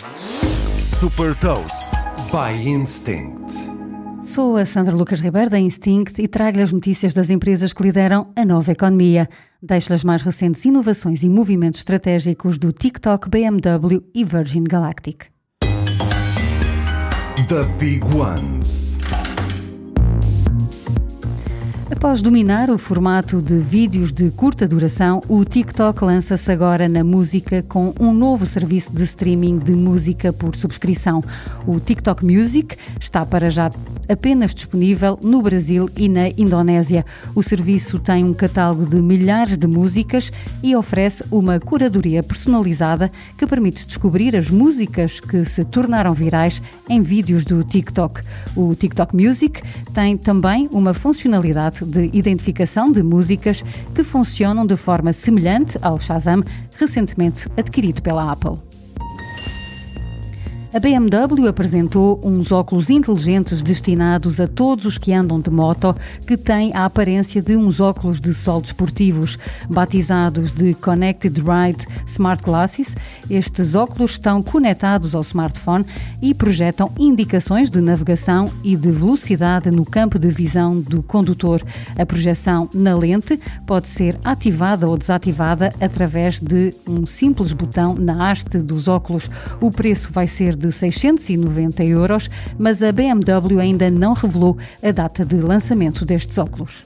Super Toast by Instinct. Sou a Sandra Lucas Ribeiro da Instinct e trago-lhe as notícias das empresas que lideram a nova economia. Deixo-lhe as mais recentes inovações e movimentos estratégicos do TikTok, BMW e Virgin Galactic. The Big Ones. Após dominar o formato de vídeos de curta duração, o TikTok lança-se agora na música com um novo serviço de streaming de música por subscrição. O TikTok Music está para já apenas disponível no Brasil e na Indonésia. O serviço tem um catálogo de milhares de músicas e oferece uma curadoria personalizada que permite descobrir as músicas que se tornaram virais em vídeos do TikTok. O TikTok Music tem também uma funcionalidade de identificação de músicas que funcionam de forma semelhante ao Shazam, recentemente adquirido pela Apple. A BMW apresentou uns óculos inteligentes destinados a todos os que andam de moto, que têm a aparência de uns óculos de sol desportivos. Batizados de Connected Ride Smart Glasses, estes óculos estão conectados ao smartphone e projetam indicações de navegação e de velocidade no campo de visão do condutor. A projeção na lente pode ser ativada ou desativada através de um simples botão na haste dos óculos. O preço vai ser de 690 euros, mas a BMW ainda não revelou a data de lançamento destes óculos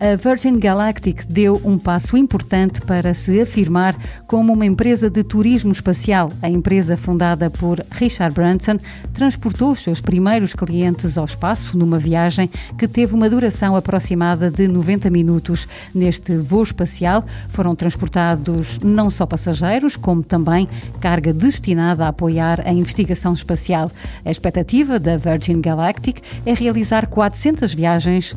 a Virgin Galactic deu um passo importante para se afirmar como uma empresa de turismo espacial. A empresa, fundada por Richard Branson, transportou os seus primeiros clientes ao espaço numa viagem que teve uma duração aproximada de 90 minutos. Neste voo espacial foram transportados não só passageiros, como também carga destinada a apoiar a investigação espacial. A expectativa da Virgin Galactic é realizar 400 viagens